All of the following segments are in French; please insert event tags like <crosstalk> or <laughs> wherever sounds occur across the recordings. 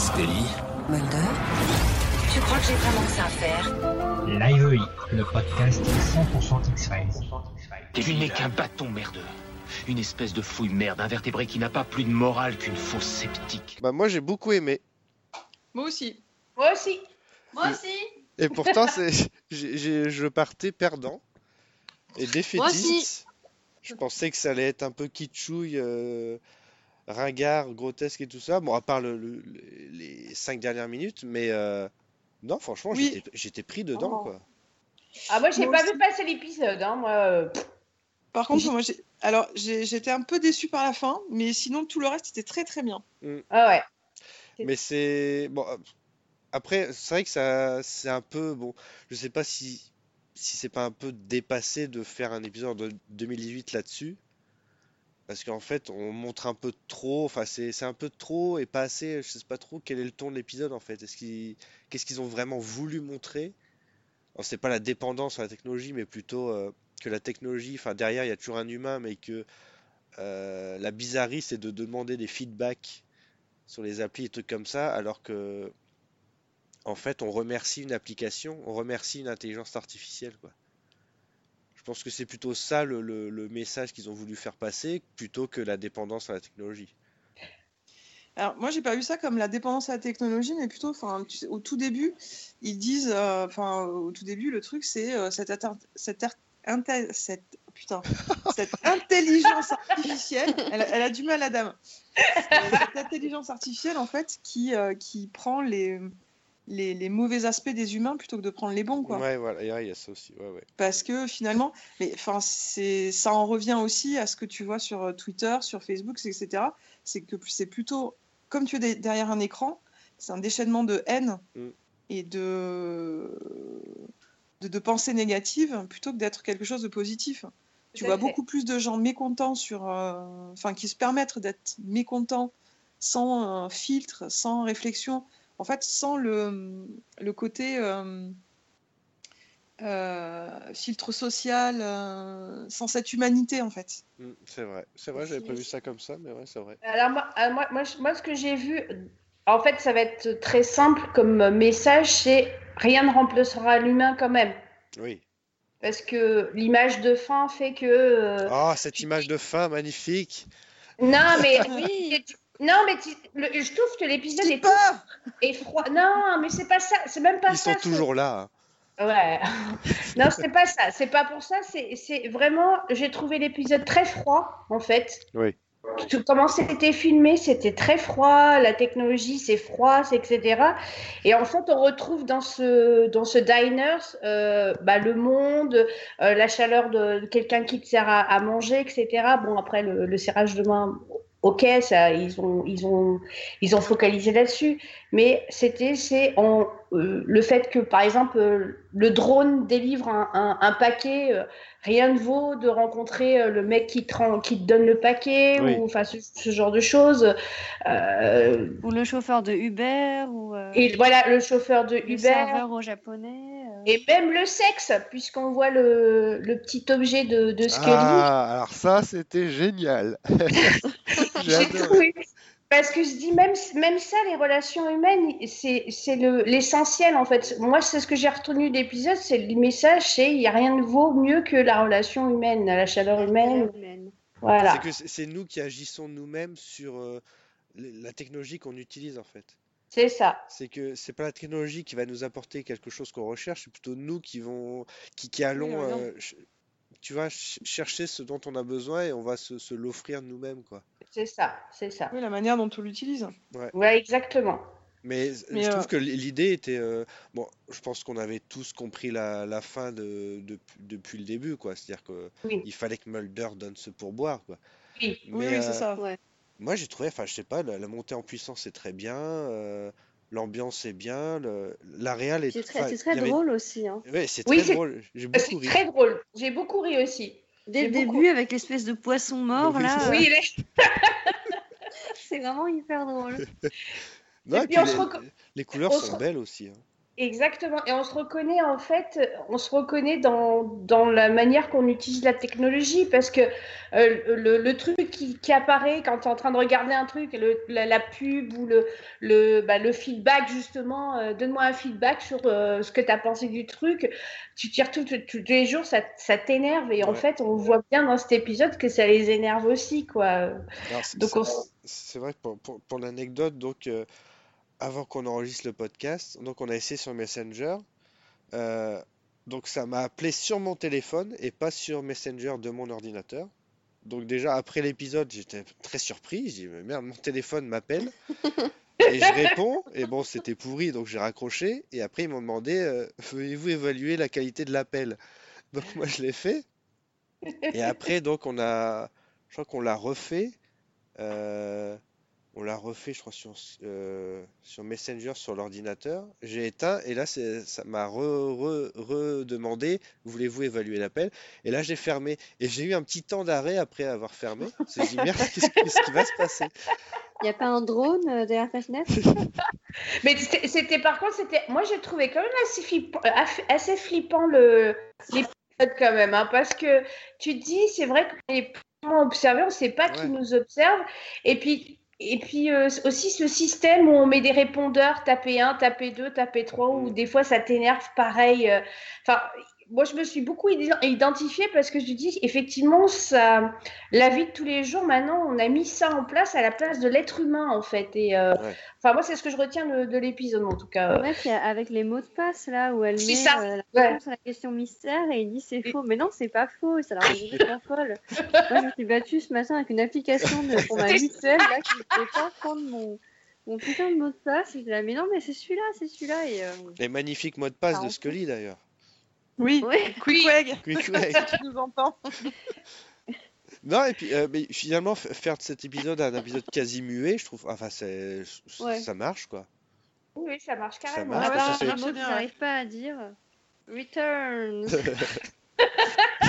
Scully. Mulder Tu crois que j'ai vraiment que ça à faire? Live le podcast 100% X-Files. Tu n'es qu'un bâton merdeux. Une espèce de fouille merde invertébré qui n'a pas plus de morale qu'une fausse sceptique. Bah moi j'ai beaucoup aimé. Moi aussi. Moi aussi. Moi aussi. Et pourtant c'est, <laughs> je partais perdant et défaitiste. Je pensais que ça allait être un peu kitschouille, euh, ringard, grotesque et tout ça. Bon à part le- le- le- les cinq dernières minutes, mais euh, non franchement Oui. j'étais, j'étais pris dedans Oh. quoi. Ah, moi, j'ai Moi pas aussi. vu passer l'épisode. Hein, moi, euh. Par contre, moi, j'ai... alors j'ai- j'étais un peu déçue par la fin, mais sinon tout le reste était très très bien. Ah ouais. Mais c'est bon. Après, c'est vrai que ça, c'est un peu bon. Je sais pas si si c'est pas un peu dépassé de faire un épisode de 2018 là-dessus, parce qu'en fait, on montre un peu trop. Enfin, c'est un peu trop et pas assez. Je sais pas trop quel est le ton de l'épisode en fait. Qu'est-ce qu'ils ont vraiment voulu montrer? C'est pas la dépendance à la technologie, mais plutôt euh, que la technologie. Enfin, derrière, il y a toujours un humain, mais que euh, la bizarrerie, c'est de demander des feedbacks sur les applis et trucs comme ça, alors que en fait on remercie une application, on remercie une intelligence artificielle, quoi. Je pense que c'est plutôt ça le, le- le message qu'ils ont voulu faire passer, plutôt que la dépendance à la technologie. Alors moi, j'ai pas vu ça comme la dépendance à la technologie, mais plutôt, enfin, tu sais, au tout début, ils disent, euh, enfin, au tout début, le truc, c'est euh, cette, cette, inte- cette, putain, <laughs> cette intelligence artificielle. Elle, a- elle a du mal, la dame. Euh, Cette intelligence artificielle, en fait, qui, euh, qui prend les, les, les mauvais aspects des humains plutôt que de prendre les bons, quoi. Ouais, voilà, il y a ça aussi. Ouais, ouais. Parce que finalement, mais enfin, c'est, ça en revient aussi à ce que tu vois sur euh, Twitter, sur Facebook, etc. C'est que c'est plutôt, comme tu es de- derrière un écran, c'est un déchaînement de haine Mm. et de, de, de pensées négatives plutôt que d'être quelque chose de positif. Tu vois fait. beaucoup plus de gens mécontents sur, euh, enfin, qui se permettent d'être mécontents sans euh, filtre, sans réflexion, en fait, sans le, le côté euh, euh, filtre social, euh, sans cette humanité, en fait. Mm, c'est vrai, c'est vrai, j'avais pas vu ça comme ça, mais ouais, c'est vrai. Alors, moi, euh, moi, moi, ce que j'ai vu, en fait, ça va être très simple comme message c'est rien ne remplacera l'humain quand même. Oui. Parce que l'image de fin fait que. euh, Ah, cette image de fin magnifique. Non, mais. <laughs> Oui. Non, mais tu- le- je trouve que l'épisode est, est froid. Non, mais c'est pas ça. C'est même pas Ils ça. sont toujours là. hein. Ouais. <laughs> non, c'est pas ça. C'est pas pour ça. C'est vraiment. J'ai trouvé l'épisode très froid, en fait. Oui. Tout- Comment c'était filmé, c'était très froid. La technologie, c'est froid, etc. Et en fait, on retrouve dans ce dans ce diner euh, bah, le monde, euh, la chaleur de, de quelqu'un qui te sert à, à manger, etc. Bon, après le, le serrage de main. Ok, ça, ils ont, ils ont, ils ont focalisé là-dessus, mais c'était, c'est en, euh, le fait que, par exemple, euh, le drone délivre un, un- un paquet, euh, rien ne vaut de rencontrer euh, le mec qui te, rend- qui te donne le paquet, Oui. ou enfin ce, ce genre de choses. Euh, Ou le chauffeur de Uber, ou euh, et voilà, le chauffeur de le Uber, serveur au japonais. Et même le sexe, puisqu'on voit le, le petit objet de, de Scully. Ah, alors ça, c'était génial. <laughs> J'ai adoré. trouvé. Parce que je dis, même, même ça, les relations humaines, c'est c'est le- l'essentiel en fait. Moi, c'est ce que j'ai retenu de l'épisode, c'est le message, c'est il n'y a rien de vaut mieux que la relation humaine, la chaleur humaine. Voilà. C'est que c'est nous qui agissons nous-mêmes sur euh, la technologie qu'on utilise en fait. C'est ça. C'est que c'est pas la technologie qui va nous apporter quelque chose qu'on recherche, c'est plutôt nous qui vont, qui, qui allons, euh, tu vois, ch- chercher ce dont on a besoin et on va se, se l'offrir nous-mêmes quoi. C'est ça. C'est ça. Oui, la manière dont on l'utilise. Ouais, exactement. Mais, Mais, je euh, trouve que l'idée était, euh, bon, je pense qu'on avait tous compris la, la fin de, de- depuis le début quoi. C'est-à-dire que Oui. il fallait que Mulder donne ce pourboire quoi. Oui. Oui, Mais, oui, c'est euh, ça. Moi, j'ai trouvé, enfin, je sais pas, la, la montée en puissance est très bien, euh, l'ambiance est bien, le, la réal est C'est très, c'est très avait- drôle aussi. hein. Ouais, c'est Oui, très c'est- drôle. J'ai Euh, beaucoup C'est ri. très drôle. J'ai beaucoup ri aussi. Dès le beaucoup- début, avec l'espèce de poisson mort, Oui, là, Oui, il est- <laughs> c'est vraiment hyper drôle. Non, Et et puis puis on se les, couleurs on sont se- belles aussi. hein. Exactement. Et on se reconnaît en fait, on se reconnaît dans, dans la manière qu'on utilise la technologie parce que euh, le, le truc qui, qui apparaît quand tu es en train de regarder un truc, le, la, la pub ou le, le, bah, le feedback justement, euh, donne-moi un feedback sur euh, ce que tu as pensé du truc, tu tires tous les jours, ça, ça t'énerve et en fait on voit bien dans cet épisode que ça les énerve aussi quoi. C'est Donc c'est- on s- c'est vrai que pour, pour- pour l'anecdote, donc avant qu'on enregistre le podcast, donc on a essayé sur Messenger. euh, donc ça m'a appelé sur mon téléphone et pas sur Messenger de mon ordinateur. Donc déjà après l'épisode, j'étais très surpris. J'ai dit mais merde, mon téléphone m'appelle. Et je réponds, et bon, c'était pourri, donc j'ai raccroché. Et après, ils m'ont demandé, euh, veuillez-vous évaluer la qualité de l'appel? Donc moi, je l'ai fait. Et après, donc, on a, je crois qu'on l'a refait. euh, on l'a refait, je crois, sur, euh, sur Messenger, sur l'ordinateur. J'ai éteint, et là, ça m'a re- re- redemandé, voulez-vous évaluer l'appel? Et là, j'ai fermé. Et j'ai eu un petit temps d'arrêt après avoir fermé. Je me suis dit, merde, <laughs> qu'est-ce qui va se passer? Il n'y a pas un drone euh, derrière ta fenêtre? <laughs> Mais c'était par contre, c'était moi j'ai trouvé quand même assez flippant, aff- assez flippant le l'épisode quand même, hein, parce que tu te dis c'est vrai qu'on est observé, on ne sait pas qui nous observe, et puis et puis euh, aussi ce système où on met des répondeurs, taper 1, taper 2, taper 3, où Mm. des fois ça t'énerve pareil. euh, Enfin, moi je me suis beaucoup id- identifiée parce que je dis effectivement ça, la vie de tous les jours maintenant on a mis ça en place à la place de l'être humain en fait, et euh, Ouais. Enfin, moi, c'est ce que je retiens de, de l'épisode, en tout cas. Ouais, avec les mots de passe là où elle met ça, euh, la ouais. réponse à la question mystère et il dit c'est faux. Mais non, c'est pas faux, et ça la rendait complètement <laughs> folle. Moi, je me suis battue ce matin avec une application de, pour ma mutuelle là qui ne pouvait pas prendre mon, mon putain de mot de passe. Et j'étais là, mais non, mais c'est celui-là, c'est celui-là. Et euh, Les magnifiques mots de passe Ah, de Scully, d'ailleurs. Oui, ouais. Quick Weg, Quick way. si tu nous entends. <laughs> Non, et puis euh, mais finalement, faire de cet épisode un épisode quasi muet, je trouve, enfin, c'est, Ouais. ça marche, quoi. Oui, oui, ça marche carrément. marche, À parce part que un mot que bien, j'arrive pas à dire. Returns. <laughs> <laughs>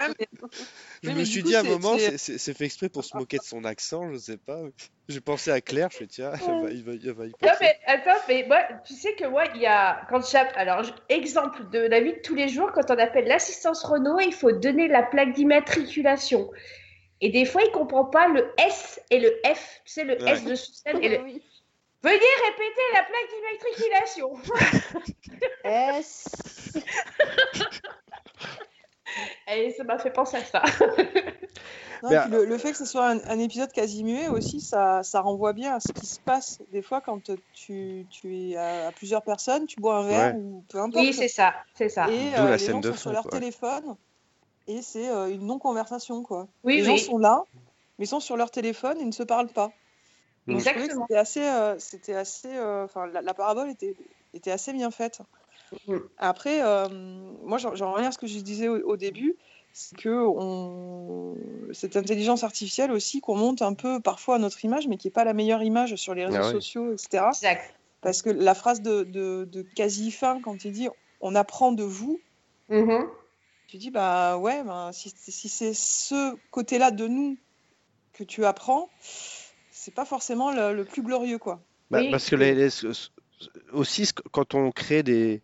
Ah, mais- <laughs> Je Oui, me suis dit à un moment, c'est- fait exprès pour se moquer de son accent, je sais pas. J'ai pensé à Claire, je fais tiens, elle va- il va, il va y Non, mais attends, mais moi, tu sais que moi, il y a. Quand Alors, exemple de la vie de tous les jours, quand on appelle l'assistance Renault, il faut donner la plaque d'immatriculation. Et des fois, il comprend pas le S et le F. Tu sais, le Ouais. S de Suzanne et le. Oui. Veuillez répéter la plaque d'immatriculation. <laughs> S. <laughs> <laughs> Et ça m'a fait penser à ça. Non, puis le, le fait que ce soit un, un épisode quasi muet aussi, ça, ça renvoie bien à ce qui se passe des fois quand tu, tu es à, à plusieurs personnes, tu bois un verre Ouais. ou peu importe. Oui, c'est ça. C'est ça. et euh, la les scène gens de sont sur leur quoi. téléphone et c'est euh, une non-conversation quoi. Oui, les gens sont là, mais ils sont sur leur téléphone et ne se parlent pas. Exactement. C'était assez, euh, c'était assez, euh, enfin la, la parabole était, était assez bien faite. Mhm. Après, euh, moi j'en reviens à ce que je disais au, au début, c'est que on, cette intelligence artificielle aussi qu'on monte un peu parfois à notre image, mais qui n'est pas la meilleure image sur les réseaux Ah oui. sociaux, etc. Exact. Parce que la phrase de, de, de quasi fin quand il dit on apprend de vous, Mhm. tu dis bah ouais, ben, si, si c'est ce côté-là de nous que tu apprends, c'est pas forcément le, le plus glorieux quoi. Bah, Oui. parce que les, les- aussi, quand on crée des,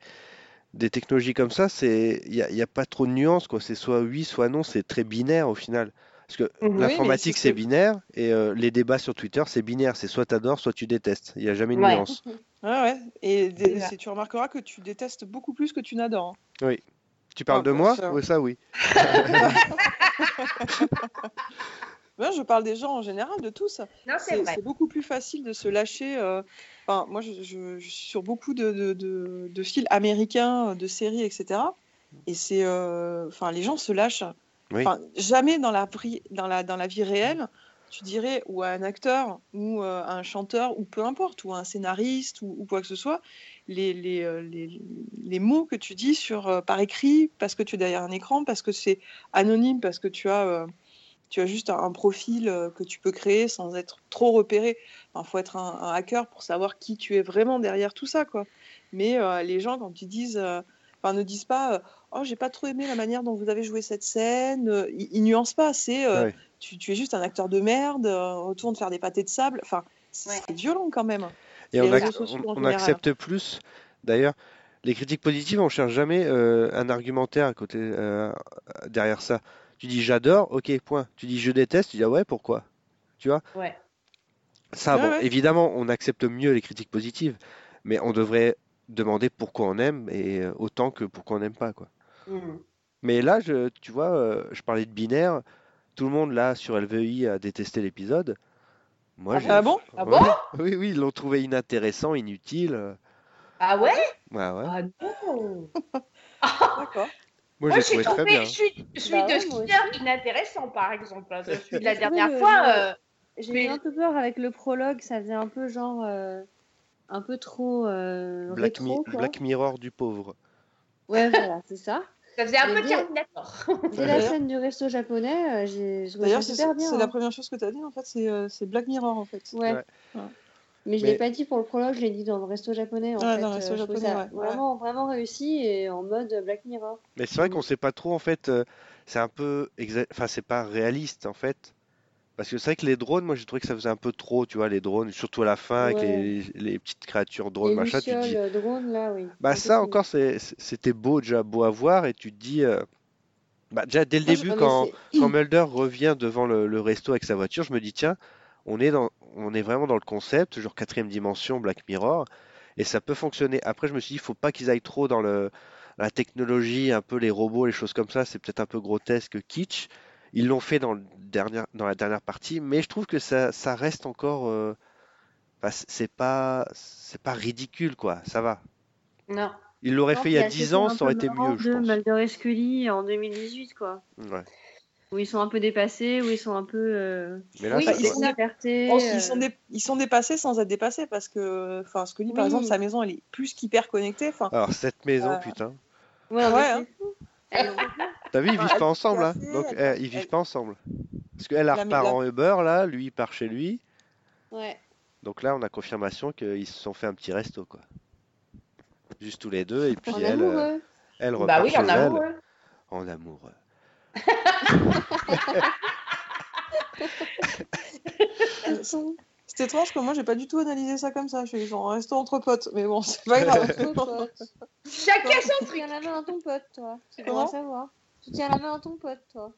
des technologies comme ça, c'est il n'y a, il y a pas trop de nuances, quoi. C'est soit oui, soit non, c'est très binaire au final. Parce que. Oui, l'informatique, c'est ce c'est que- binaire, et euh, les débats sur Twitter, c'est binaire. C'est soit tu adores, soit tu détestes. Il n'y a jamais de Ouais. nuance. Ouais, <laughs> ouais. Et tu remarqueras que tu détestes beaucoup plus que tu n'adores. hein. Tu parles Ah, de moi? ça- Oui, ça <laughs> oui. <laughs> Ouais, je parle des gens en général, de tous. C'est beaucoup plus facile de se lâcher. euh, Enfin, moi, je, je- je suis sur beaucoup de, de, de, de fils américains, de séries, etc. Et c'est, euh, enfin, les gens se lâchent. Oui. Enfin, jamais dans la, dans la dans la vie réelle, tu dirais, ou à un acteur, ou euh, à un chanteur, ou peu importe, ou à un scénariste, ou, ou quoi que ce soit, les, les, euh, les, les mots que tu dis sur, euh, par écrit, parce que tu es derrière un écran, parce que c'est anonyme, parce que tu as, euh, tu as juste un, un profil euh, que tu peux créer sans être trop repéré. Il faut être un, un hacker pour savoir qui tu es vraiment derrière tout ça. Quoi. Mais euh, les gens, quand ils disent, euh, enfin, ne disent pas, euh, oh, j'ai pas trop aimé la manière dont vous avez joué cette scène, ils, ils nuancent pas. C'est, euh, Ouais. tu, tu es juste un acteur de merde, euh, retourne faire des pâtés de sable. Enfin, c'est Ouais. violent quand même. Et on, ac- on- accepte plus, d'ailleurs, les critiques positives, on cherche jamais euh, un argumentaire à côté, euh, derrière ça. Tu dis j'adore, ok, point. Tu dis je déteste, tu dis ah ouais, pourquoi? Tu vois? Ouais. Ça, bon, ouais. évidemment, on accepte mieux les critiques positives, mais on devrait demander pourquoi on aime et euh, autant que pourquoi on n'aime pas, quoi. Mm. Mais là, je, tu vois, euh, je parlais de binaire. Tout le monde là sur LVI a détesté l'épisode. Moi, Ah j'ai. Ah bon? Ah bon? Oui, oui, ils l'ont trouvé inintéressant, inutile. Ah ouais? Ouais, ouais. Ah non! <laughs> D'accord. Moi, Moi, j'ai trouvé très bien. je suis, je suis Bah de Skinner inintéressant, par exemple. Je suis de la dernière le- fois. euh, J'ai Mais- eu un peu peur avec le prologue, ça faisait un peu genre. euh, un peu trop. euh, Black, rétro, Mi- quoi. Black Mirror du pauvre. Ouais, voilà, c'est ça. <laughs> ça faisait un Mais peu Terminator. Dès la scène du resto japonais, euh, j'ai D'ailleurs, c'est super bien. c'est la hein. première chose que tu as dit, en fait, c'est euh, c'est Black Mirror, en fait. Ouais. Ouais. Ouais. Mais je Mais- l'ai pas dit pour le prologue, je l'ai dit dans le resto japonais. En Ouais, fait. dans le resto Euh, je japonais, ouais. Vraiment, vraiment réussi et en mode Black Mirror. Mais c'est vrai qu'on sait pas trop, en fait. euh, c'est un peu. exa- Enfin, c'est pas réaliste, en fait. Parce que c'est vrai que les drones, moi, j'ai trouvé que ça faisait un peu trop, tu vois, les drones, surtout à la fin, avec Ouais. les, les petites créatures drones, Les machin. Tu te dis. lucioles euh, drones, là, oui. Bah, ça encore, c'était beau, déjà beau à voir, et tu te dis. euh, Bah, déjà, dès le Moi, je- début, Non, mais quand, quand <clears throat> Mulder revient devant le, le resto avec sa voiture, je me dis, tiens, on est dans, on est vraiment dans le concept, genre quatrième dimension, Black Mirror, et ça peut fonctionner. Après, je me suis dit, il faut pas qu'ils aillent trop dans le, la technologie, un peu les robots, les choses comme ça, c'est peut-être un peu grotesque, kitsch. Ils l'ont fait dans le dernier, dans la dernière partie, mais je trouve que ça, ça reste encore, euh, c- c'est pas, c'est pas ridicule, quoi, ça va. Non. Ils l'auraient fait il y a la 10 saison ans, ça aurait été mieux, je pense. Et Scully en 2018, quoi. Ouais. Où ils sont un peu dépassés, où ils sont un peu. euh, Mais là, Oui, ils c'est ont ça. liberté. Oh, euh, ils, sont dé- ils sont dépassés sans être dépassés parce que, enfin, Scully, par Oui. exemple, sa maison, elle est plus qu'hyper connectée. Alors, cette maison, Euh, putain. Ouais, Ouais, c'est hein. fou. Elles ont- T'as vu, ils vivent pas ensemble, hein. Donc, elle- eh, ils vivent elle- pas ensemble. Parce qu'elle La- repart la- en Uber, là, lui, il part chez lui. Ouais. Donc là, on a confirmation qu'ils se sont fait un petit resto, quoi. Juste tous les deux, et puis En elle, amoureux. elle repart Bah oui, chez en elle, amoureux. en amoureux. C'est étrange que moi, j'ai pas du tout analysé ça comme ça. Je suis genre, restons entre potes. Mais bon, c'est pas grave. Chacun son Tu truc. tiens la main à ton pote, toi. Tu devrais savoir. Tu tiens la main à ton pote, toi.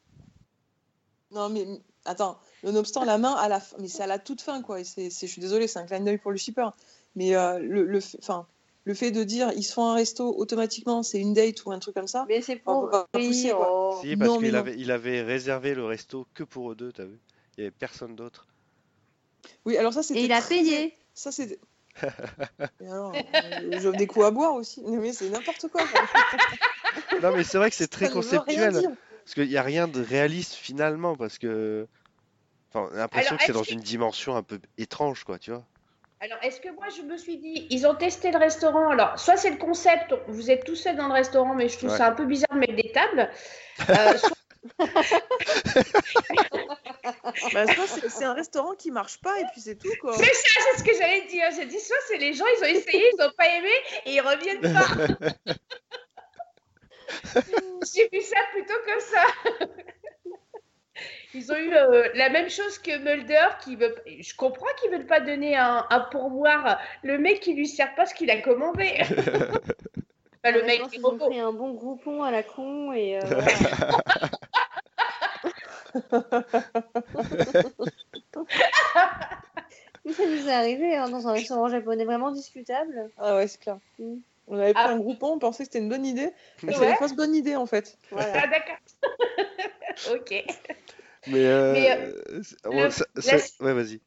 non, mais attends, nonobstant la main à la fin, mais c'est à la toute fin, quoi. C'est, je suis désolée, c'est un clin d'œil pour le shipper. Mais euh, le, le, fait- enfin, le fait de dire ils se font un resto automatiquement, c'est une date ou un truc comme ça. Mais c'est On pour peut pas pousser, quoi. oh. Si, parce non, mais qu'il avait, il avait réservé le resto que pour eux deux, t'as vu? Il y avait personne d'autre. Oui, alors ça, c'était. Et il a payé. <laughs> Ça, c'est. <laughs> Alors, euh, j'offre des coups à boire aussi. Mais c'est n'importe quoi. <laughs> Non, mais c'est vrai que c'est très conceptuel. Parce qu'il n'y a rien de réaliste finalement, parce que. Enfin, on a l'impression que c'est dans une dimension un peu étrange, quoi, tu vois. Alors, est-ce que moi, je me suis dit, ils ont testé le restaurant. Alors, soit c'est le concept, vous êtes tout seul dans le restaurant, mais je trouve Ouais. ça un peu bizarre de mettre des tables. <laughs> Euh, soit- Bah, c'est un restaurant qui marche pas et puis c'est tout, quoi. C'est ça, c'est ce que j'allais dire. J'ai dit, soit c'est les gens, ils ont essayé, ils n'ont pas aimé et ils reviennent pas. <laughs> J'ai vu ça plutôt comme ça. Ils eu euh, la même chose que Mulder qui veut. Je comprends qu'ils veulent pas donner un, un pourboire. Le mec qui lui sert pas ce qu'il a commandé. <laughs> Enfin, le Ouais, mec qu'ils ont pris un bon groupon à la con et euh, <laughs> <laughs> voilà. Ça nous est arrivé hein, dans un restaurant japonais vraiment discutable. Ah ouais, c'est clair. Mm. On avait pris Ah. un groupon, on pensait que c'était une bonne idée. mais C'est Ouais. une fausse bonne idée, en fait. Voilà. Ah, d'accord. ok. Mais, euh, euh, ouais, le- ça- la- ça- ouais, vas-y.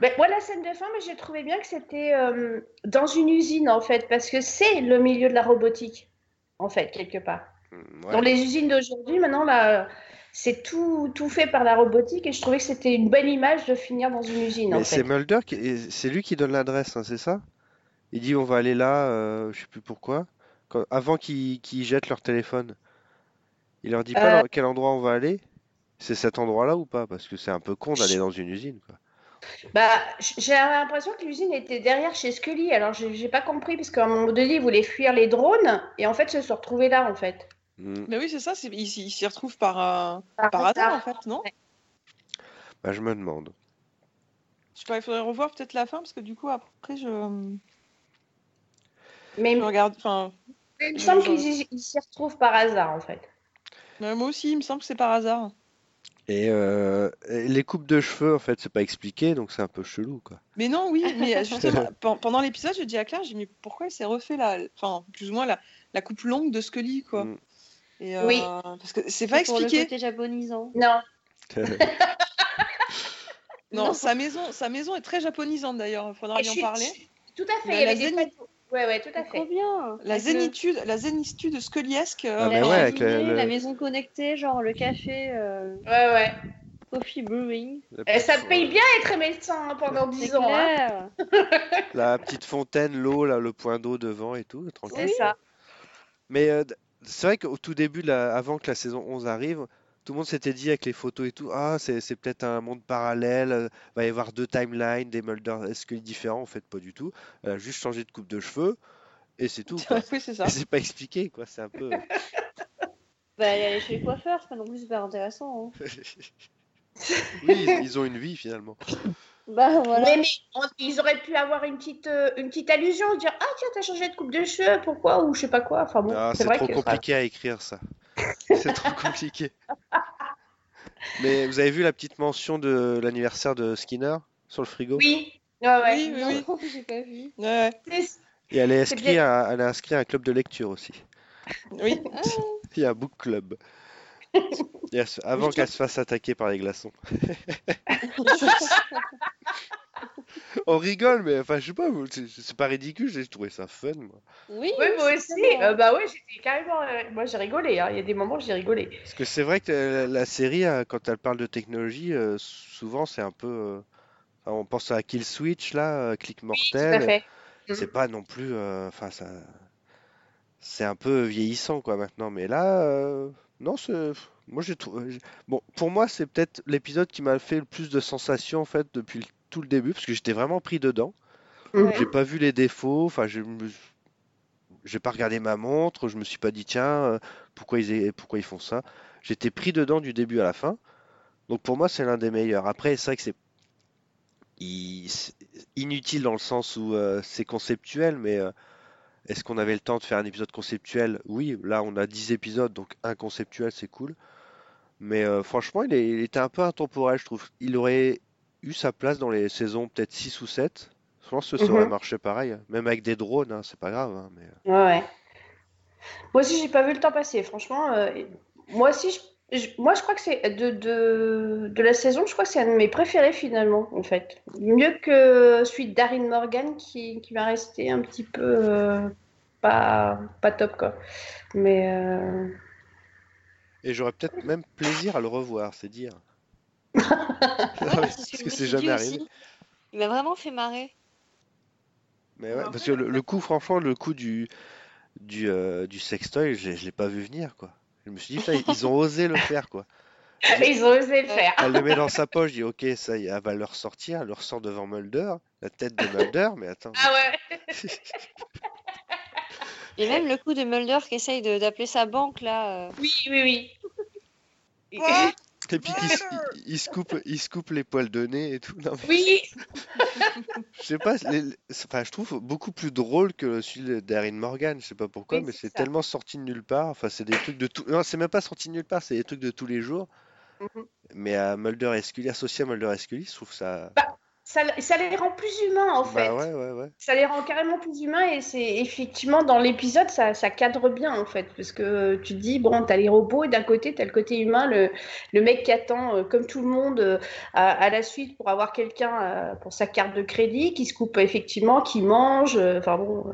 Ben, moi, la scène de fin, mais j'ai trouvé bien que c'était euh, dans une usine, en fait, parce que c'est le milieu de la robotique, en fait, quelque part. Mm, ouais. Dans les usines d'aujourd'hui, maintenant, là, c'est tout, tout fait par la robotique, et je trouvais que c'était une belle image de finir dans une usine, Mais c'est. Mulder, c'est lui qui donne l'adresse, hein, c'est ça? Il dit on va aller là, euh, je sais plus pourquoi, Quand- avant qu'ils jettent leur téléphone. Il leur dit pas Euh. dans quel endroit on va aller? C'est cet endroit-là ou pas? Parce que c'est un peu con d'aller dans une usine, quoi. Bah, j'ai l'impression que l'usine était derrière chez Scully, alors j'ai j'ai pas compris, parce qu'à un moment donné, ils voulaient fuir les drones, et en fait, ils se sont retrouvés là, en fait. Mm. Mais oui, c'est ça, c'est... ils s'y ils s'y retrouvent par, euh, Par par hasard. en fait, non? Ouais. Bah, je me demande. Je sais pas, il faudrait revoir peut-être la fin, parce que du coup, après, je. Mais Je regarde, enfin, il me semble qu'ils s'y retrouvent par hasard, en fait. euh, moi aussi, il me semble que c'est par hasard. Et, euh, et les coupes de cheveux, en fait, c'est pas expliqué, donc c'est un peu chelou, quoi. Mais non, oui, mais euh, justement, <laughs> pen- pendant l'épisode, je dis à Claire, j'ai dit, mais pourquoi il s'est refait la, enfin, plus ou moins la, la coupe longue de Scully, quoi. Mm. Et, euh, Oui. Parce que c'est pas Pour le expliqué. côté japonisant. Non. <laughs> Non, <laughs> Non. sa maison, sa maison est très japonisante d'ailleurs. Il faudra Et lui je en parler. Tout à fait, il y avait des. Ouais, ouais, tout à C'est trop fait. bien. La Avec le- zénitude, la zénitude sculliesque. euh, Ah, mais la ouais, avec cheminée, le- le- la maison connectée, genre le café euh, Ouais, ouais. Coffee Brewing. Et ça te paye bien être médecin hein, pendant C'est 10 ans. hein. <laughs> La petite fontaine, l'eau, là, le point d'eau devant et tout, tranquille. C'est ça. Mais euh, c'est vrai qu'au tout début, là, avant que la saison 11 arrive, tout le monde s'était dit avec les photos et tout, ah, c'est c'est peut-être un monde parallèle, euh, va y avoir deux timelines, des Mulder, est-ce que différents? En fait, pas du tout. Elle a juste changé de coupe de cheveux et c'est tout. <laughs> quoi. oui, c'est ça. Et c'est pas expliqué, quoi. C'est un peu. <laughs> Bah, elle est allée chez le coiffeur, c'est pas non plus super intéressant. hein. <laughs> Oui, ils, ont une vie finalement. Bah voilà. Ouais, mais on- ils auraient pu avoir une petite, euh, une petite allusion, dire Ah, tiens, t'as changé de coupe de cheveux, pourquoi? Ou je sais pas quoi. Enfin bon, Ah, c'est c'est vrai trop que. compliqué à écrire ça. <laughs> C'est trop compliqué. Mais vous avez vu la petite mention de l'anniversaire de Skinner sur le frigo? Oui, ouais, ouais. Oui, oui, oui. <laughs> J'ai pas vu. Ouais, Et elle est inscrite à, elle est inscrite à un club de lecture aussi. oui. <laughs> Il y a un book club. Avant qu'elle se fasse attaquer par les glaçons. <laughs> On rigole, mais enfin, je sais pas, c'est pas ridicule, j'ai trouvé ça fun, moi. Oui, Oui, moi aussi. Euh, bah oui, j'étais carrément. euh, moi, j'ai rigolé. hein. Il y a des moments où j'ai rigolé. Parce que c'est vrai que la, la série, euh, quand elle parle de technologie, euh, souvent c'est un peu. euh, on pense à Kill Switch, là, euh, Click Mortel. fait. C'est pas non plus. euh, Enfin, ça. C'est un peu vieillissant, quoi, maintenant. Mais là, euh, non, c'est. Moi, j'ai trouvé. Bon, pour moi, c'est peut-être l'épisode qui m'a fait le plus de sensations, en fait, depuis le- tout le début, parce que j'étais vraiment pris dedans. J'ai pas vu les défauts, enfin, je me- j'ai pas regardé ma montre, je me suis pas dit, tiens, euh, pourquoi ils, est- pourquoi ils font ça? J'étais pris dedans du début à la fin. Donc pour moi, c'est l'un des meilleurs. Après, c'est vrai que c'est il- c'est inutile dans le sens où euh, c'est conceptuel, mais euh, est-ce qu'on avait le temps de faire un épisode conceptuel? Oui, là, on a 10 épisodes, donc un conceptuel, c'est cool. Mais euh, franchement, il, est- il était un peu intemporel, je trouve. Il aurait eu sa place dans les saisons peut-être 6 ou 7. Je pense que ça aurait Mhm. marché pareil. Même avec des drones, hein, c'est pas grave. hein, mais... Ouais, ouais. Moi aussi, j'ai pas vu le temps passer. Franchement, euh, moi aussi, je, je- moi, je crois que c'est de, de, de la saison, je crois que c'est un de mes préférés finalement, en fait. Mieux que celui de Darren Morgan qui, qui va rester un petit peu euh, pas, pas top, quoi. Mais euh, Et j'aurais peut-être même plaisir à le revoir, c'est dire. <laughs> Ouais, Parce c'est ce que je que me c'est suis jamais dit arrivé. aussi. Il m'a vraiment fait marrer. Mais ouais, parce que le, le coup, franchement, le coup du, du, euh, du sextoy, je l'ai je l'ai pas vu venir, quoi. Je me suis dit, ils ont osé le faire, quoi. <laughs> ils ont osé le faire. Elle le met dans <laughs> sa poche, je dis, ok, ça, elle va le ressortir, elle le ressort devant Mulder, la tête de Mulder, mais attends. Ah ouais. Et même le coup de Mulder qui essaye d'appeler sa banque là. euh, Oui, oui, oui. Et puis il, il se coupe, il se coupe les poils de nez et tout. Non, mais Oui, je sais pas, les- enfin, je trouve beaucoup plus drôle que celui d'Erin Morgan. Je sais pas pourquoi, Oui, mais c'est tellement sorti de nulle part. Enfin, c'est des trucs de tout. Non, c'est même pas sorti de nulle part, c'est des trucs de tous les jours. Mhm. Mais à Mulder et Scully, associé à Mulder et Scully, je trouve ça. Ça, ça les rend plus humains en fait. Bah ouais, ouais, ouais. Ça les rend carrément plus humains et c'est effectivement dans l'épisode ça, ça cadre bien en fait parce que tu te dis bon t'as les robots et d'un côté t'as le côté humain le, le mec qui attend euh, comme tout le monde euh, à, à la suite pour avoir quelqu'un euh, pour sa carte de crédit qui se coupe effectivement qui mange euh, enfin bon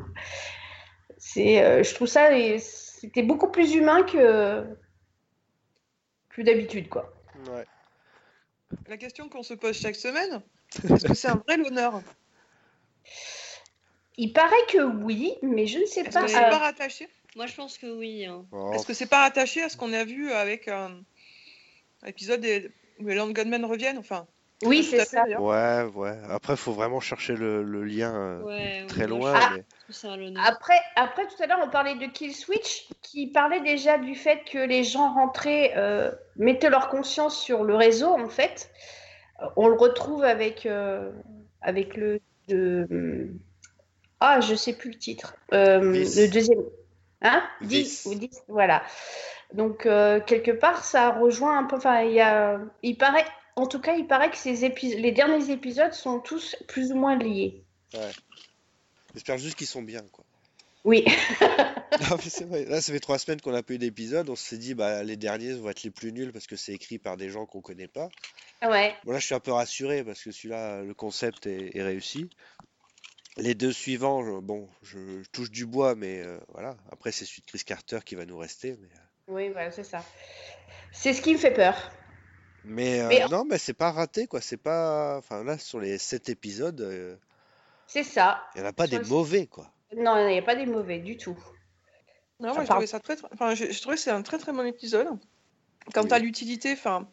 c'est euh, je trouve ça c'était beaucoup plus humain que que d'habitude quoi. Ouais. La question qu'on se pose chaque semaine, est-ce que c'est un vrai l'honneur? Il paraît que oui mais je ne sais Est-ce pas. que c'est euh, pas rattaché? Moi je pense que oui. hein. Oh, Est-ce que c'est pas rattaché à ce qu'on a vu avec euh, l'épisode des- où les Land Gunmen reviennent Enfin, oui c'est fait, ça. Ouais, ouais. Après, faut vraiment chercher le, le lien euh, Ouais, très loin. Ah. mais- un. Après, après, tout à l'heure, on parlait de Kill Switch, qui parlait déjà du fait que les gens rentraient, euh, mettaient leur conscience sur le réseau, en fait. Euh, On le retrouve avec, euh, avec le. De... Ah, je sais plus le titre. Euh, Dix. le deuxième. Hein? Dix. 10 ou 10, voilà. Donc, euh, quelque part, ça rejoint un peu. Enfin, il y a. Il paraît. En tout cas, il paraît que ces épis- les derniers épisodes sont tous plus ou moins liés. J'espère juste qu'ils sont bien, quoi. Oui. <laughs> Non, mais c'est vrai. Là, ça fait trois semaines qu'on n'a pas eu d'épisode. On s'est dit, bah, les derniers vont être les plus nuls parce que c'est écrit par des gens qu'on connaît pas. Ouais. Bon, là, je suis un peu rassuré parce que celui-là, le concept est, est réussi. Les deux suivants, je- bon, je, je touche du bois, mais euh, voilà. Après, c'est celui de Chris Carter qui va nous rester. Mais, euh, Oui, voilà, c'est ça. C'est ce qui me fait peur. mais, euh, Mais- non, mais c'est pas raté, quoi. C'est pas. Enfin, là, sur les sept épisodes, euh, C'est ça. il n'y en a pas des le- mauvais, quoi. Non, il n'y a pas des mauvais du tout. Non, moi, je trouvais ça très, très- Enfin, je, je trouvais que c'est un très très bon épisode. Quant Oui. à l'utilité, enfin,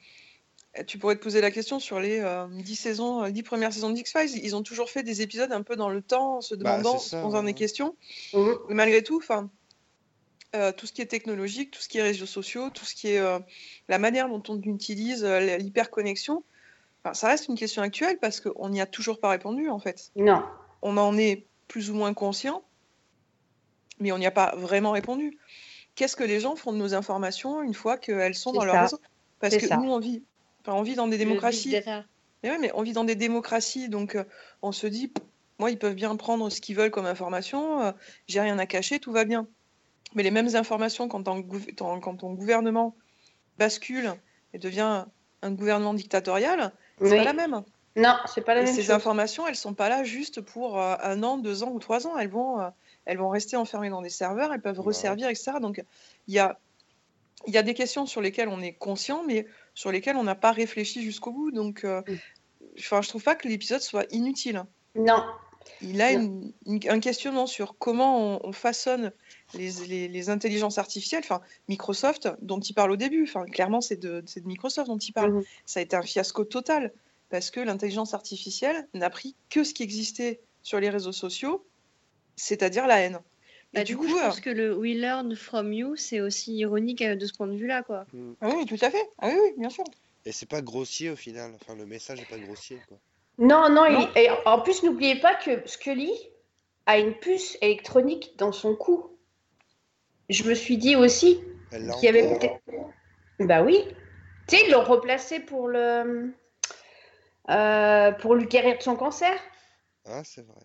tu pourrais te poser la question sur les euh, 10 saisons, euh, 10 premières saisons d'X-Files. Ils ont toujours fait des épisodes un peu dans le temps, en se Bah, demandant c'est ça, ce qu'on en ouais. est question. Mhm. Mais malgré tout, enfin, euh, tout ce qui est technologique, tout ce qui est réseaux sociaux, tout ce qui est euh, la manière dont on utilise euh, l'hyperconnexion, enfin, ça reste une question actuelle parce qu'on n'y a toujours pas répondu en fait. Non. On en est plus ou moins conscient, mais on n'y a pas vraiment répondu. Qu'est-ce que les gens font de nos informations une fois qu'elles sont C'est dans leur ça. réseau? Parce C'est que ça. nous, on vit, enfin, on vit dans des démocraties. Mais, ouais, mais on vit dans des démocraties, donc euh, on se dit, moi, ils peuvent bien prendre ce qu'ils veulent comme information, euh, j'ai rien à cacher, tout va bien. Mais les mêmes informations, quand ton, gouv- ton- quand ton gouvernement bascule et devient un gouvernement dictatorial, c'est Oui. pas la même. Non, c'est pas la Et même ces chose. informations, elles sont pas là juste pour euh, un an, deux ans ou trois ans. Elles vont, euh, elles vont rester enfermées dans des serveurs, elles peuvent Ouais. resservir, etc. Donc, il y a, il y a des questions sur lesquelles on est conscient, mais sur lesquelles on n'a pas réfléchi jusqu'au bout. Donc, euh, Mm. enfin, je trouve pas que l'épisode soit inutile. Non. Il a Non. une- une- un questionnement sur comment on, on façonne les, les- les intelligences artificielles. Enfin, Microsoft, dont il parle au début, enfin, clairement, c'est de, c'est de Microsoft dont il parle Mhm. ça a été un fiasco total parce que l'intelligence artificielle n'a pris que ce qui existait sur les réseaux sociaux, c'est-à-dire la haine. Bah, du du coup, coup, je euh, pense que le We learn from you, c'est aussi ironique euh, de ce point de vue-là, quoi. Mm. ah oui, tout à fait. Ah oui, oui, bien sûr. Et c'est pas grossier au final. Enfin, le message est pas grossier, quoi. Non, non, Non. il- et en plus, n'oubliez pas que Scully a une puce électronique dans son cou. Je me suis dit aussi qu'il y avait peut-être. Bah oui. Tu sais, ils l'ont replacé pour le. euh, pour lui guérir de son cancer. Ah, c'est vrai.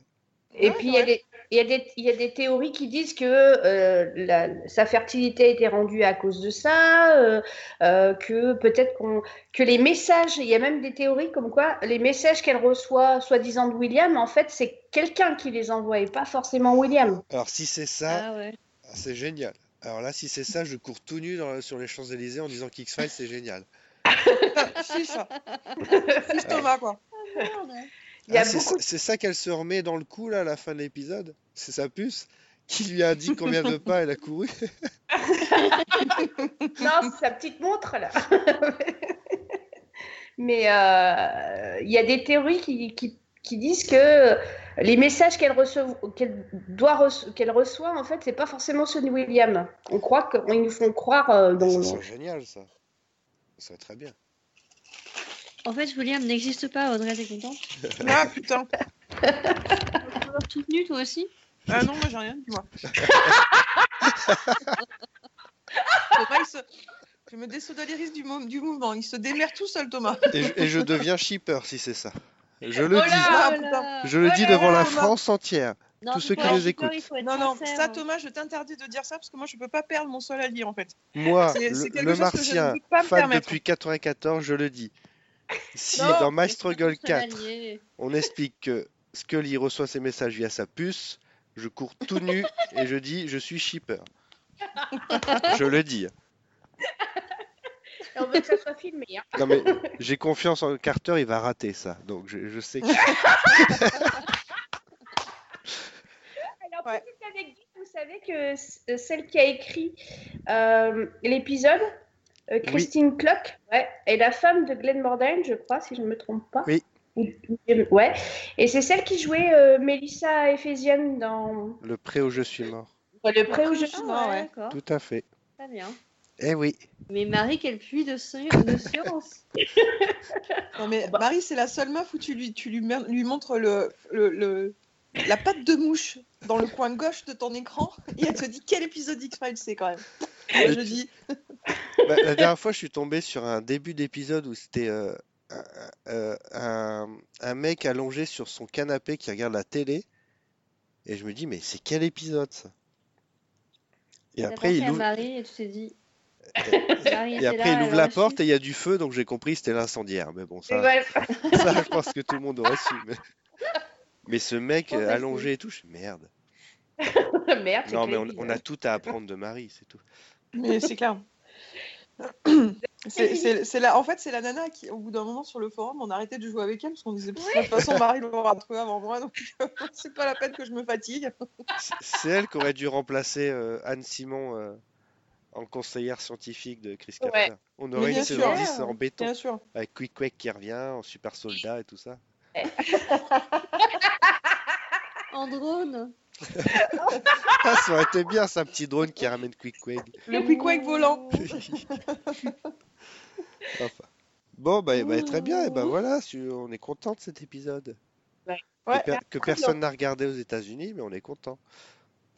Et Ouais, puis, il y, a ouais. des- y, y a théories qui disent que euh, la- sa fertilité a été rendue à cause de ça, euh, euh, que peut-être qu'on, que les messages, il y a même des théories comme quoi les messages qu'elle reçoit, soi-disant de William, en fait, c'est quelqu'un qui les envoie et pas forcément William. Alors, si c'est ça, Ah ouais. c'est génial. Alors là, si c'est ça, je cours tout nu dans- sur les Champs-Élysées en disant qu'X-Files, c'est génial. <laughs> Ah, si, ça. Fils Thomas, quoi. Y a Ah, c'est beaucoup ça- qu'elle se remet dans le coup, là, à la fin de l'épisode? C'est sa puce qui lui a dit combien de pas elle a couru? <laughs> Non, c'est sa petite montre là. <laughs> Mais euh, il y a des théories qui, qui- qui disent que les messages qu'elle reçoit, qu'elle doit qu'elle reçoit, en fait, c'est pas forcément ceux de William. On croit qu'ils nous font croire euh, dans. ça serait génial, ça. Ça serait très bien. En fait, William n'existe pas, Audrey, t'es contente <laughs> Ah, putain. Tu vas <laughs> toute nue, toi aussi Ah non, moi, j'ai rien, dis-moi. <laughs> Thomas, il se... Je me désolidarise du, mou- du mouvement. Il se démerde tout seul, Thomas. Et je, et je deviens shipper si c'est ça. Je le Oh dis. là Ah, Oh Je le dis devant la Thomas. France entière. Non, tous ceux qui shipper, écoutent. Non, non, sincère. ça, Thomas, je t'interdis de dire ça parce que moi, je peux pas perdre mon sol à lire, en fait. Moi, le, le chose que je ne martien, peux pas me fan depuis 94, je le dis. Si Non, dans My Struggle ton seul 4, allié- on explique que Scully reçoit ses messages via sa puce, je cours tout nu et je dis je suis shipper. <laughs> Je le dis. On veut que ça soit filmé. hein. Non mais j'ai confiance en Carter, il va rater ça. Donc je, je sais que <laughs> Alors, Ouais. petite anecdote, vous savez que euh, celle qui a écrit euh, l'épisode, euh, Christine Klock, ouais, est la femme de Glenn Mordine, je crois, si je ne me trompe pas. Oui. Ou- ou- Ouais. Et c'est celle qui jouait euh, Melissa Ephesian dans le pré où je suis mort. Le pré où je Ah suis. Ah ouais. d'accord. Tout à fait. Très bien. Eh oui. Mais Marie, quel puits de, de science <laughs> Non, mais. Marie, c'est la seule meuf où tu lui, tu lui, mer- lui montres le, le, le, la patte de mouche dans le coin gauche de ton écran et elle te dit quel épisode X-Files c'est quand même. Et je dis, Bah, la dernière fois, je suis tombé sur un début d'épisode où c'était euh, un, euh, un- un mec allongé sur son canapé qui regarde la télé. Et je me dis, mais c'est quel épisode ça? Et T'as après, il ouvre, Marie et tu t'es dit. et <laughs> Marie et était après, là, il elle ouvre la porte et il y a du feu, donc j'ai compris que c'était l'incendiaire. Mais bon, ça, <laughs> ça, je pense que tout le monde aurait su. Mais, <laughs> mais ce mec Fantastique. allongé et tout, je suis merde. Merde, c'est Non, mais on a tout à apprendre de Marie, c'est tout. mais c'est clair. C'est, la, en fait, c'est la nana qui, au bout d'un moment sur le forum, on a arrêté de jouer avec elle parce qu'on disait, de toute façon, Marie l'aura trouvé avant moi, donc <laughs> c'est pas la peine que je me fatigue. C'est- elle qui aurait dû remplacer euh, Anne Simon euh, en conseillère scientifique de Chris Ouais. Carter. On aurait une saison Ouais, 10 en béton, Bien sûr. avec Quick Quake qui revient, en super soldat et tout ça. <laughs> <laughs> En drone. Ah, ça aurait été bien, ça, un petit drone qui ramène Quick Quake. Le quick wake volant. <laughs> Enfin. Bon, bah, bah, très bien, et ben voilà, on est content de cet épisode. Ouais. Que, Ouais. per- que personne n'a regardé aux États-Unis, mais on est content. <laughs>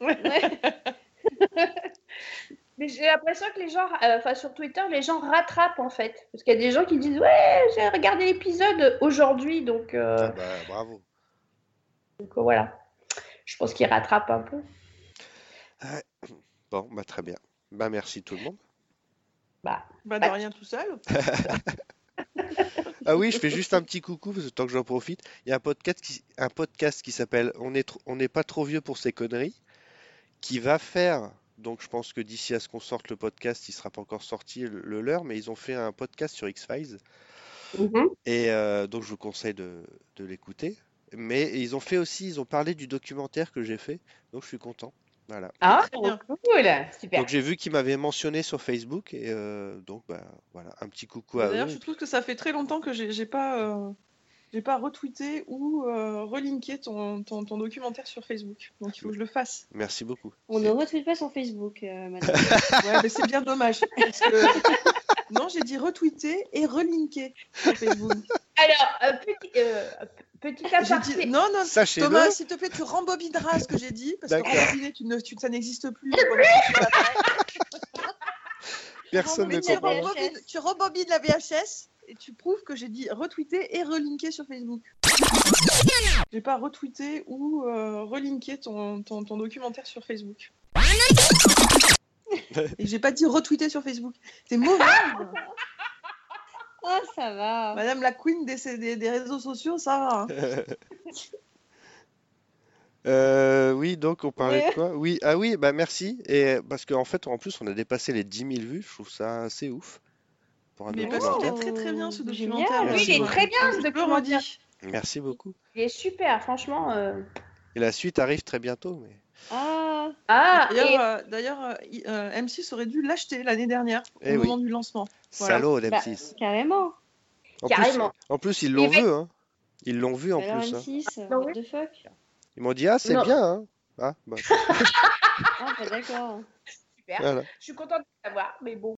Mais j'ai l'impression que les gens, euh, enfin sur Twitter, les gens rattrapent en fait. Parce qu'il y a des gens qui disent Ouais, j'ai regardé l'épisode aujourd'hui, donc, euh, Ah bah, bravo. donc, euh, voilà. Je pense qu'ils rattrapent un peu. Bon, bah, très bien. Bah, merci tout le monde. Bah, Bah, de rien tout seul. <laughs> Ah oui, je fais juste un petit coucou, parce que tant que j'en profite, il y a un podcast qui, un podcast qui s'appelle On n'est pas trop vieux pour ces conneries, qui va faire, donc je pense que d'ici à ce qu'on sorte le podcast, il sera pas encore sorti le, le leur, mais ils ont fait un podcast sur X-Files, mhm. et euh, donc je vous conseille de, de l'écouter. Mais ils ont fait aussi, ils ont parlé du documentaire que j'ai fait, donc je suis content. Voilà. Ah, bien. cool, super. Donc j'ai vu qu'ils m'avaient mentionné sur Facebook, et euh, donc bah, voilà, un petit coucou à D'ailleurs, je trouve que ça fait très longtemps que j'ai, pas, euh, j'ai pas retweeté ou euh, relinké ton, ton, ton documentaire sur Facebook. Donc il faut que je le fasse. Merci beaucoup. On ne retweet pas sur Facebook, euh, madame. <laughs> <laughs> Ouais, mais c'est bien dommage. parce que- <laughs> Non, j'ai dit retweeter et relinker sur Facebook. Alors, euh, petit, euh, petit aparté. dit non, non. Thomas, s'il te plaît, tu rembobineras ce que j'ai dit parce que rembobiner, tu ne, tu- ça n'existe plus. Personne ne comprend. Rembobines, tu rembobines la VHS et tu prouves que j'ai dit retweeter et relinker sur Facebook. J'ai pas retweeté ou euh, relinké ton, ton, ton documentaire sur Facebook. et j'ai pas dit retweeter sur Facebook. T'es mauvaise <laughs> Oh, ça va. Madame la queen des, des, des réseaux sociaux, ça va. hein. <laughs> Euh, oui, donc on parlait Ouais. de <laughs> quoi? Oui, ah oui, bah merci. Et parce qu'en fait, en plus, on a dépassé les 10 000 vues. Je trouve ça assez ouf pour un Mais parce parce qu'il documentaire. est très très bien ce documentaire. Oui, Oui, il est Merci. très bien ce Je documentaire. Merci beaucoup. Il est super, franchement. euh. Et la suite arrive très bientôt. Mais... Ah, Ah, et D'ailleurs, euh, d'ailleurs, euh, il- euh, M6 aurait dû l'acheter l'année dernière au Eh oui. moment du lancement. Voilà. Salaud, bah, d'M6. carrément. En carrément. Plus, en plus, ils l'ont Et vu, hein. Ils l'ont vu en Alors, plus. hein. M6, Non, what the fuck Ils m'ont dit, ah, c'est bien, hein. Ah, bah, <laughs> Ah, bah d'accord. super. voilà. Je suis contente de savoir, mais bon.